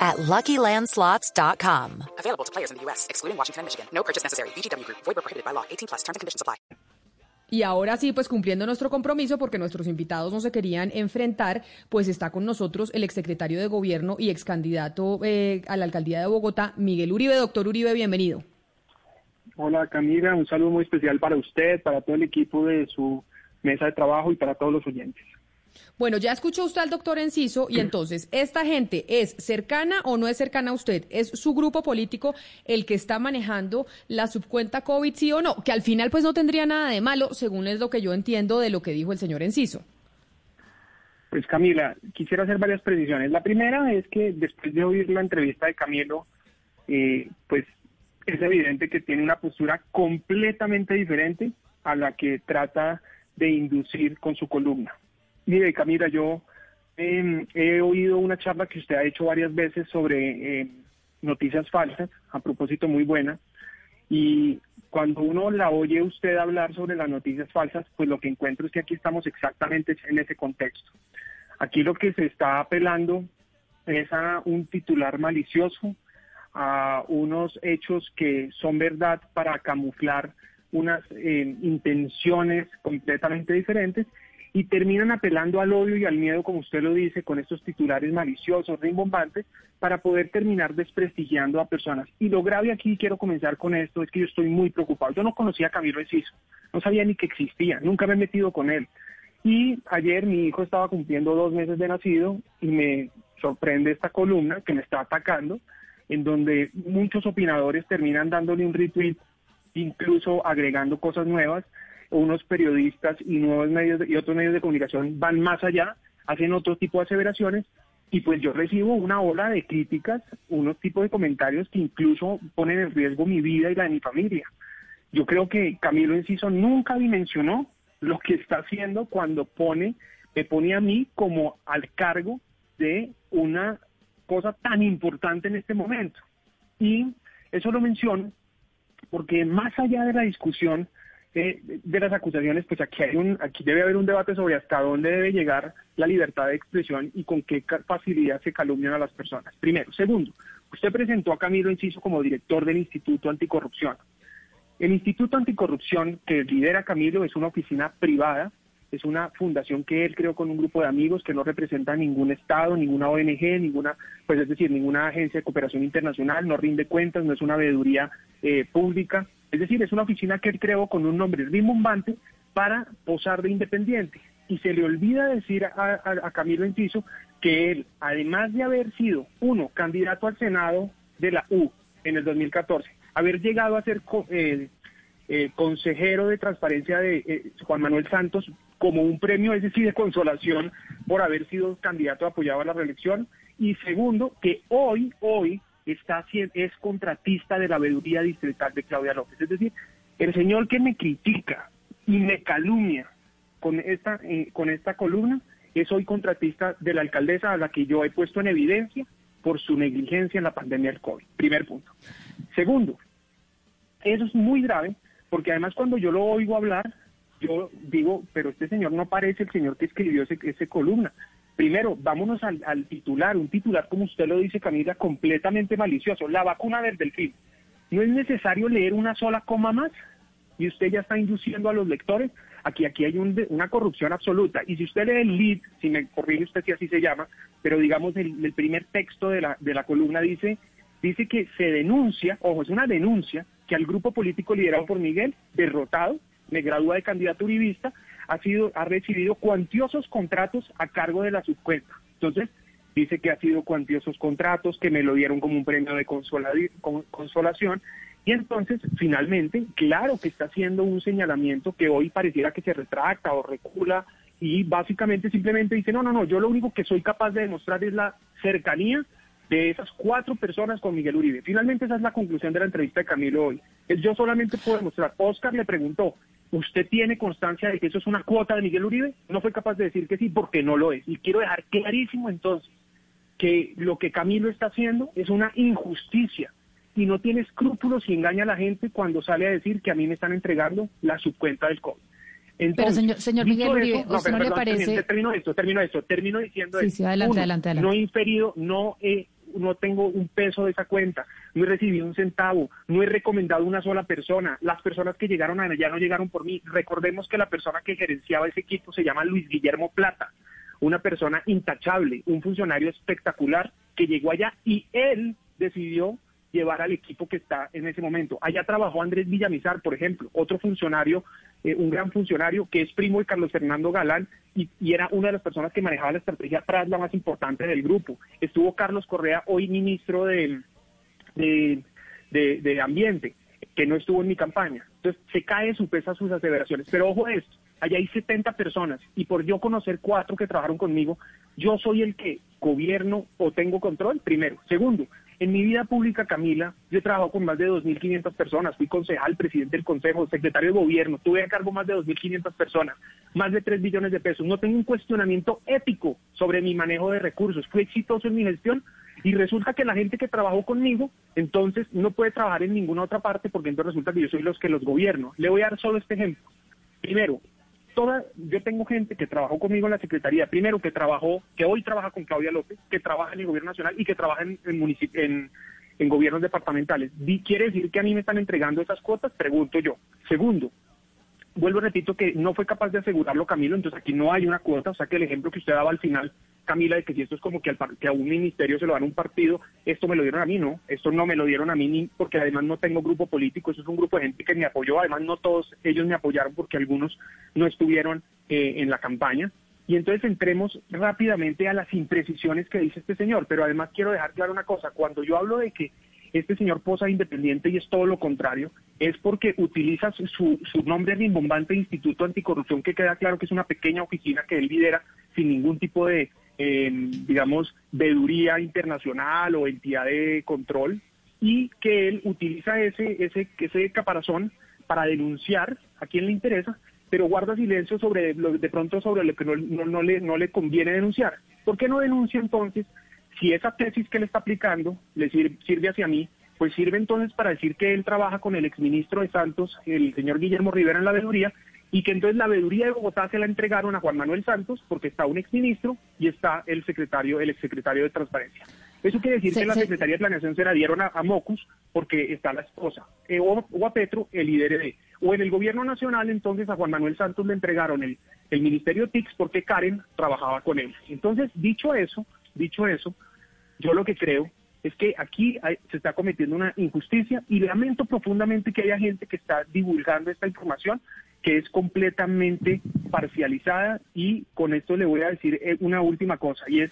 at LuckyLandSlots.com. Available to players in the U.S., excluding Washington and Michigan. No purchase necessary. VGW Group. Void prohibited by law. 18 plus. Terms and conditions apply. Y ahora sí, pues cumpliendo nuestro compromiso, porque nuestros invitados no se querían enfrentar, pues está con nosotros el exsecretario de Gobierno y excandidato eh, a la alcaldía de Bogotá, Miguel Uribe. Doctor Uribe, bienvenido. Hola Camila, un saludo muy especial para usted, para todo el equipo de su mesa de trabajo y para todos los oyentes. Bueno, ya escuchó usted al doctor Enciso y entonces, ¿esta gente es cercana o no es cercana a usted? ¿Es su grupo político el que está manejando la subcuenta COVID, sí o no? Que al final pues no tendría nada de malo, según es lo que yo entiendo de lo que dijo el señor Enciso. Pues Camila, quisiera hacer varias precisiones. La primera es que después de oír la entrevista de Camilo, eh, pues es evidente que tiene una postura completamente diferente a la que trata de inducir con su columna. Mire, Camila, yo em, he oído una charla que usted ha hecho varias veces sobre em, noticias falsas, a propósito muy buena, y cuando uno la oye usted hablar sobre las noticias falsas, pues lo que encuentro es que aquí estamos exactamente en ese contexto. Aquí lo que se está apelando es a un titular malicioso, a unos hechos que son verdad para camuflar unas em, intenciones completamente diferentes y terminan apelando al odio y al miedo, como usted lo dice, con estos titulares maliciosos, rimbombantes, para poder terminar desprestigiando a personas. Y lo grave aquí, quiero comenzar con esto, es que yo estoy muy preocupado. Yo no conocía a Camilo Enciso, no sabía ni que existía, nunca me he metido con él. Y ayer mi hijo estaba cumpliendo dos meses de nacido y me sorprende esta columna que me está atacando, en donde muchos opinadores terminan dándole un retweet, incluso agregando cosas nuevas unos periodistas y nuevos medios y otros medios de comunicación van más allá, hacen otro tipo de aseveraciones y pues yo recibo una ola de críticas, unos tipos de comentarios que incluso ponen en riesgo mi vida y la de mi familia. Yo creo que Camilo Enciso nunca dimensionó lo que está haciendo cuando pone, me pone a mí como al cargo de una cosa tan importante en este momento. Y eso lo menciono porque más allá de la discusión eh, de las acusaciones, pues aquí hay un, aquí debe haber un debate sobre hasta dónde debe llegar la libertad de expresión y con qué facilidad se calumnian a las personas. Primero. Segundo, usted presentó a Camilo Enciso como director del Instituto Anticorrupción. El Instituto Anticorrupción que lidera Camilo es una oficina privada, es una fundación que él creó con un grupo de amigos que no representa ningún Estado, ninguna ONG, ninguna, pues es decir, ninguna agencia de cooperación internacional, no rinde cuentas, no es una veeduría eh, pública, es decir, es una oficina que él creó con un nombre rimbombante para posar de independiente. Y se le olvida decir a, Camilo Enciso que él, además de haber sido, uno, candidato al Senado de la U en el 2014, haber llegado a ser eh, eh, consejero de transparencia de eh, Juan Manuel Santos como un premio, es decir, de consolación por haber sido candidato apoyado a la reelección. Y segundo, que hoy, hoy, está es contratista de la veeduría distrital de Claudia López. Es decir, el señor que me critica y me calumnia con esta, eh, con esta columna es hoy contratista de la alcaldesa a la que yo he puesto en evidencia por su negligencia en la pandemia del COVID. Primer punto. Segundo, eso es muy grave porque además cuando yo lo oigo hablar, yo digo, pero este señor no parece el señor que escribió ese, ese columna. Primero, vámonos al, titular, un titular, como usted lo dice, Camila, completamente malicioso. La vacuna del delfín. No es necesario leer una sola coma más y usted ya está induciendo a los lectores. Aquí, aquí hay una corrupción absoluta. Y si usted lee el lead, si me corrige usted si así se llama, pero digamos el, el primer texto de la, de la columna dice, dice que se denuncia, ojo, es una denuncia, que al grupo político liderado por Miguel, derrotado, me gradúa de candidato uribista, ha, sido, ha recibido cuantiosos contratos a cargo de la subcuenta. Entonces, dice que ha sido cuantiosos contratos, que me lo dieron como un premio de consolación. Y entonces, finalmente, claro que está haciendo un señalamiento que hoy pareciera que se retracta o recula y básicamente simplemente dice, no, no, no, yo lo único que soy capaz de demostrar es la cercanía de esas cuatro personas con Miguel Uribe. Finalmente esa es la conclusión de la entrevista de Camilo hoy. Yo solamente puedo demostrar, Oscar le preguntó, ¿usted tiene constancia de que eso es una cuota de Miguel Uribe? No fue capaz de decir que sí porque no lo es. Y quiero dejar clarísimo entonces que lo que Camilo está haciendo es una injusticia y no tiene escrúpulos y engaña a la gente cuando sale a decir que a mí me están entregando la subcuenta del COVID. Pero señor, señor Miguel Uribe, no, ¿usted no, le parece...? Termino, esto, termino esto, termino diciendo sí, Sí, adelante, adelante, adelante. No he inferido, no he no tengo un peso de esa cuenta, no he recibido un centavo, no he recomendado una sola persona. Las personas que llegaron allá no llegaron por mí. Recordemos que la persona que gerenciaba ese equipo se llama Luis Guillermo Plata, una persona intachable, un funcionario espectacular que llegó allá y él decidió llevar al equipo que está en ese momento. Allá trabajó Andrés Villamizar, por ejemplo, otro funcionario, eh, un gran funcionario que es primo de Carlos Fernando Galán y, era una de las personas que manejaba la estrategia tras la más importante del grupo. Estuvo Carlos Correa, hoy ministro de, de, de, Ambiente, que no estuvo en mi campaña. Entonces se cae su pesa sus aseveraciones. Pero ojo esto, allá hay 70 personas y por yo conocer cuatro que trabajaron conmigo, yo soy el que gobierno o tengo control, primero. Segundo, en mi vida pública, Camila, yo he trabajado con más de 2.500 personas, fui concejal, presidente del consejo, secretario de gobierno, tuve a cargo más de 2.500 personas, más de 3 billones de pesos. No tengo un cuestionamiento ético sobre mi manejo de recursos. Fui exitoso en mi gestión y resulta que la gente que trabajó conmigo, entonces no puede trabajar en ninguna otra parte porque entonces resulta que yo soy los que los gobierno. Le voy a dar solo este ejemplo. Primero, toda, yo tengo gente que trabajó conmigo en la Secretaría, primero que trabajó, que hoy trabaja con Claudia López, que trabaja en el gobierno nacional y que trabaja en, en, en, gobiernos departamentales. ¿Quiere decir que a mí me están entregando esas cuotas? Pregunto yo. Segundo, vuelvo y repito que no fue capaz de asegurarlo Camilo, entonces aquí no hay una cuota, o sea que el ejemplo que usted daba al final, Camila, de que si esto es como que, al, que a un ministerio se lo dan un partido, esto me lo dieron a mí, no, esto no me lo dieron a mí ni porque además no tengo grupo político, eso es un grupo de gente que me apoyó, además no todos ellos me apoyaron porque algunos no estuvieron eh, en la campaña. Y entonces entremos rápidamente a las imprecisiones que dice este señor, pero además quiero dejar claro una cosa, cuando yo hablo de que este señor posa independiente y es todo lo contrario, es porque utiliza su, su nombre rimbombante Instituto Anticorrupción, que queda claro que es una pequeña oficina que él lidera sin ningún tipo de, em, digamos, veduría internacional o entidad de control, y que él utiliza ese, ese, ese caparazón para denunciar a quien le interesa, pero guarda silencio sobre lo, de pronto sobre lo que no, no, le, no le conviene denunciar. ¿Por qué no denuncia entonces si esa tesis que él está aplicando le sirve, hacia mí, pues sirve entonces para decir que él trabaja con el exministro de Santos, el señor Guillermo Rivera en la veeduría, y que entonces la veeduría de Bogotá se la entregaron a Juan Manuel Santos porque está un exministro y está el secretario, el exsecretario de Transparencia. Eso quiere decir que la Secretaría de Planeación se la dieron a, Mocus porque está la esposa, eh, o, a Petro, el líder de. O en el gobierno nacional, entonces a Juan Manuel Santos le entregaron el, el Ministerio TICS porque Karen trabajaba con él. Entonces, dicho eso, dicho eso, yo lo que creo es que aquí se está cometiendo una injusticia y lamento profundamente que haya gente que está divulgando esta información que es completamente parcializada y con esto le voy a decir eh, una última cosa y es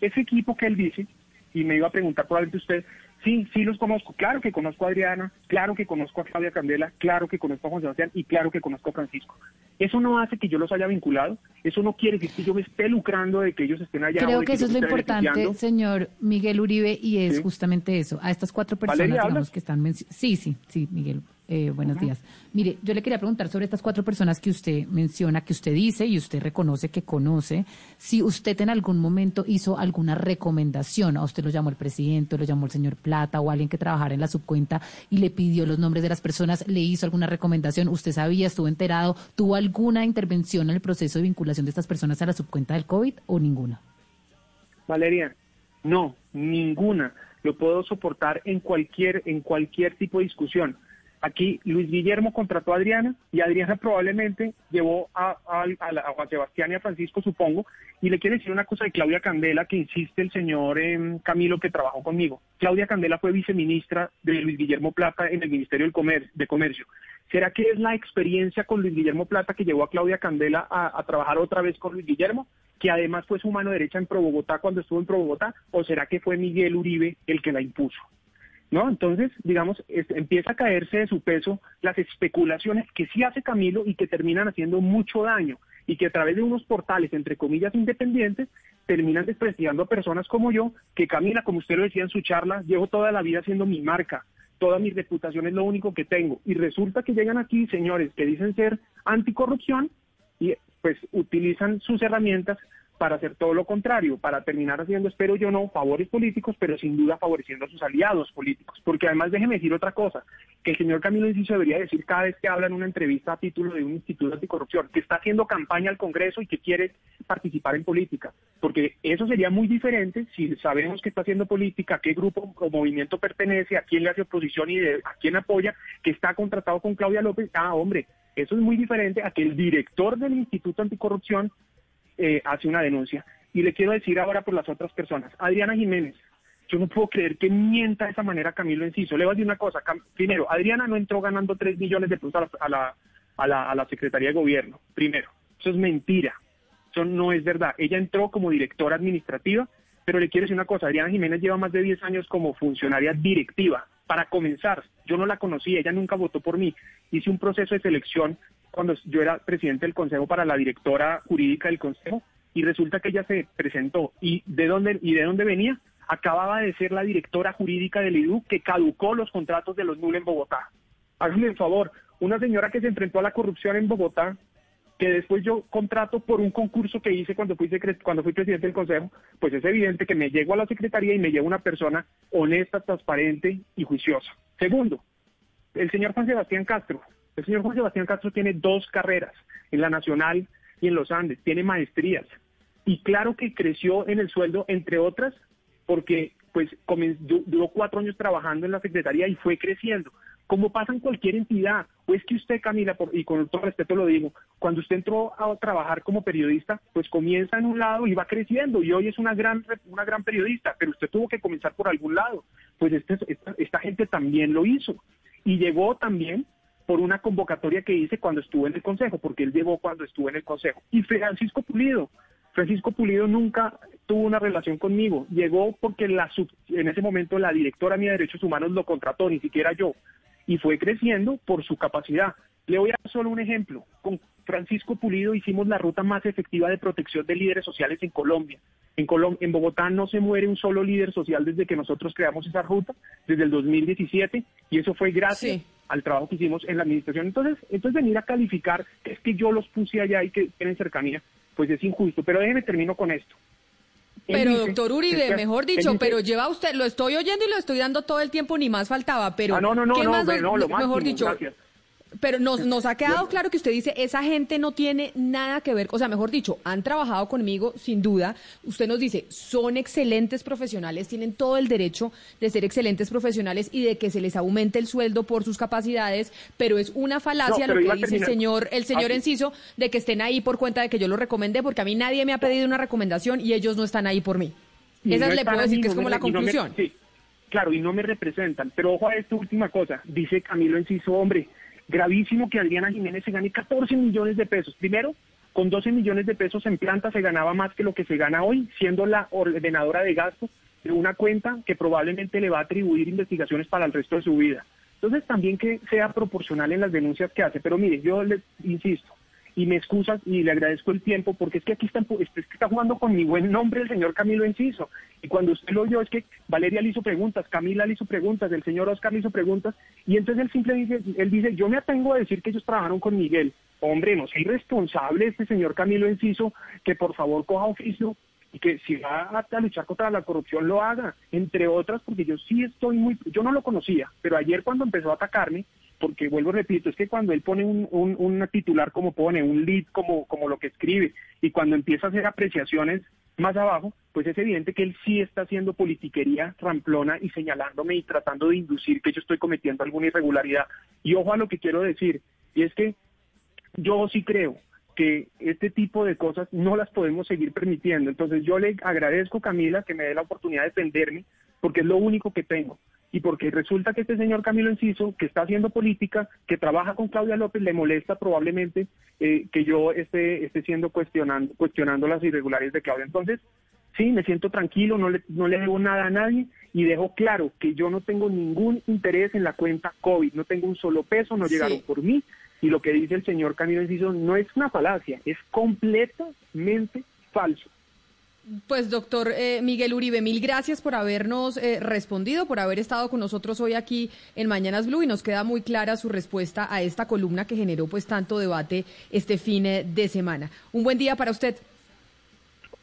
ese equipo que él dice y me iba a preguntar probablemente usted Sí, sí los conozco. Claro que conozco a Adriana, claro que conozco a Claudia Candela, claro que conozco a Juan Sebastián y claro que conozco a Francisco. Eso no hace que yo los haya vinculado, eso no quiere decir que yo me esté lucrando de que ellos estén allá. Creo que, eso es lo importante, señor Miguel Uribe, y es justamente eso. A estas cuatro personas, digamos, que están... Sí, sí, sí, Miguel. Eh, buenos días. Mire, yo le quería preguntar sobre estas cuatro personas que usted menciona, que usted dice y usted reconoce que conoce, si usted en algún momento hizo alguna recomendación, a usted lo llamó el presidente, lo llamó el señor Plata o alguien que trabajara en la subcuenta y le pidió los nombres de las personas, le hizo alguna recomendación, usted sabía, estuvo enterado, tuvo alguna intervención en el proceso de vinculación de estas personas a la subcuenta del COVID o ninguna? Valeria, no, ninguna. Lo puedo soportar en cualquier, en cualquier tipo de discusión Aquí Luis Guillermo contrató a Adriana y Adriana probablemente llevó a, Juan Sebastián y a Francisco, supongo, y le quiere decir una cosa de Claudia Candela que insiste el señor em, Camilo que trabajó conmigo. Claudia Candela fue viceministra de Luis Guillermo Plata en el Ministerio del de Comercio. ¿Será que es la experiencia con Luis Guillermo Plata que llevó a Claudia Candela a, a trabajar otra vez con Luis Guillermo? que además fue su mano derecha en Pro Bogotá cuando estuvo en Pro Bogotá, o será que fue Miguel Uribe el que la impuso? ¿No? Entonces, digamos, empieza a caerse de su peso las especulaciones que sí hace Camilo y que terminan haciendo mucho daño. y que a través de unos portales, entre comillas, independientes, terminan despreciando a personas como yo, que Camila, como usted lo decía en su charla, llevo toda la vida siendo mi marca, toda mi reputación es lo único que tengo. Y resulta que llegan aquí señores que dicen ser anticorrupción y pues utilizan sus herramientas para hacer todo lo contrario, para terminar haciendo, espero yo no, favores políticos, pero sin duda favoreciendo a sus aliados políticos. Porque además déjeme decir otra cosa, que el señor Camilo Enciso debería decir cada vez que habla en una entrevista a título de un instituto anticorrupción, que está haciendo campaña al Congreso y que quiere participar en política. Porque eso sería muy diferente si sabemos que está haciendo política, qué grupo o movimiento pertenece, a quién le hace oposición y a quién apoya, que está contratado con Claudia López. Ah, hombre, eso es muy diferente a que el director del Instituto Anticorrupción eh, hace una denuncia. Y le quiero decir ahora por las otras personas. Adriana Jiménez, yo no puedo creer que mienta de esa manera Camilo Enciso. Le voy a decir una cosa. primero, Adriana no entró ganando 3 millones de pesos a la, a, la, a la Secretaría de Gobierno. Primero, eso es mentira. Eso no es verdad. Ella entró como directora administrativa, pero le quiero decir una cosa. Adriana Jiménez lleva más de 10 años como funcionaria directiva. Para comenzar, yo no la conocí, ella nunca votó por mí. Hice un proceso de selección cuando yo era presidente del Consejo para la directora jurídica del Consejo y resulta que ella se presentó y de dónde y de dónde venía acababa de ser la directora jurídica del IDU que caducó los contratos de los NUL en Bogotá. Háganme el favor, una señora que se enfrentó a la corrupción en Bogotá, que después yo contrato por un concurso que hice cuando fui, cuando fui presidente del Consejo, pues es evidente que me llego a la Secretaría y me llevo una persona honesta, transparente y juiciosa. Segundo, el señor Juan Sebastián Castro, el señor Juan Sebastián Castro tiene dos carreras, en la Nacional y en los Andes, tiene maestrías. Y claro que creció en el sueldo, entre otras, porque pues duró cuatro años trabajando en la Secretaría y fue creciendo. Como pasa en cualquier entidad, o es que usted, Camila, y con todo respeto lo digo, cuando usted entró a trabajar como periodista, pues comienza en un lado y va creciendo, y hoy es una gran, una gran periodista, pero usted tuvo que comenzar por algún lado. Pues este, esta, esta gente también lo hizo. Y llegó también por una convocatoria que hice cuando estuve en el Consejo, porque él llegó cuando estuve en el Consejo. Y Francisco Pulido, Francisco Pulido nunca tuvo una relación conmigo, llegó porque la en ese momento la directora de Derechos Humanos lo contrató, ni siquiera yo, y fue creciendo por su capacidad. Le voy a dar solo un ejemplo. Con Francisco Pulido hicimos la ruta más efectiva de protección de líderes sociales en Colombia. En, en Bogotá no se muere un solo líder social desde que nosotros creamos esa ruta, desde el 2017, y eso fue gracias al trabajo que hicimos en la administración. Entonces, entonces venir a calificar que es que yo los puse allá y que tienen cercanía, pues es injusto. Pero déjeme termino con esto. pero doctor Uribe, mejor dicho, pero lleva usted, lo estoy oyendo y lo estoy dando todo el tiempo, ni más faltaba, pero ah, no, no, no, no, no, lo mejor dicho, pero nos, nos ha quedado claro que usted dice, esa gente no tiene nada que ver, o sea, mejor dicho, han trabajado conmigo sin duda. Usted nos dice, son excelentes profesionales, tienen todo el derecho de ser excelentes profesionales y de que se les aumente el sueldo por sus capacidades, pero es una falacia lo que dice el señor, el señor Enciso de que estén ahí por cuenta de que yo lo recomendé, porque a mí nadie me ha pedido una recomendación y ellos no están ahí por mí. Esa le puedo decir que es como la conclusión. sí, claro, y no me representan. Pero ojo a esta última cosa. Dice Camilo Enciso, hombre, gravísimo que Adriana Jiménez se gane 14 millones de pesos. Primero, con 12 millones de pesos en planta se ganaba más que lo que se gana hoy, siendo la ordenadora de gastos de una cuenta que probablemente le va a atribuir investigaciones para el resto de su vida. Entonces también que sea proporcional en las denuncias que hace. Pero mire, yo le insisto, y me excusas y le agradezco el tiempo porque es que aquí está, es que está jugando con mi buen nombre el señor Camilo Enciso. Y cuando usted lo oyó es que Valeria le hizo preguntas, Camila le hizo preguntas, el señor Oscar le hizo preguntas y entonces él simple dice, él dice, yo me atengo a decir que ellos trabajaron con Miguel. Hombre, no sea irresponsable este señor Camilo Enciso que por favor coja oficio y que si va a, luchar contra la corrupción lo haga, entre otras porque yo sí estoy muy, yo no lo conocía, pero ayer cuando empezó a atacarme porque vuelvo repito, es que cuando él pone un, un, titular como pone, un lead como, como lo que escribe, y cuando empieza a hacer apreciaciones más abajo, pues es evidente que él sí está haciendo politiquería ramplona y señalándome y tratando de inducir que yo estoy cometiendo alguna irregularidad. Y ojo a lo que quiero decir, y es que yo sí creo que este tipo de cosas no las podemos seguir permitiendo. Entonces yo le agradezco, Camila, que me dé la oportunidad de defenderme, porque es lo único que tengo y porque resulta que este señor Camilo Enciso, que está haciendo política, que trabaja con Claudia López, le molesta probablemente eh, que yo esté, esté siendo cuestionando, cuestionando las irregularidades de Claudia. Entonces, sí, me siento tranquilo, no le, no le debo nada a nadie y dejo claro que yo no tengo ningún interés en la cuenta COVID, no tengo un solo peso, no llegaron por mí, Y lo que dice el señor Camilo Enciso no es una falacia, es completamente falso. Pues doctor eh, Miguel Uribe, mil gracias por habernos eh, respondido, por haber estado con nosotros hoy aquí en Mañanas Blue y nos queda muy clara su respuesta a esta columna que generó pues tanto debate este fin eh, de semana. Un buen día para usted.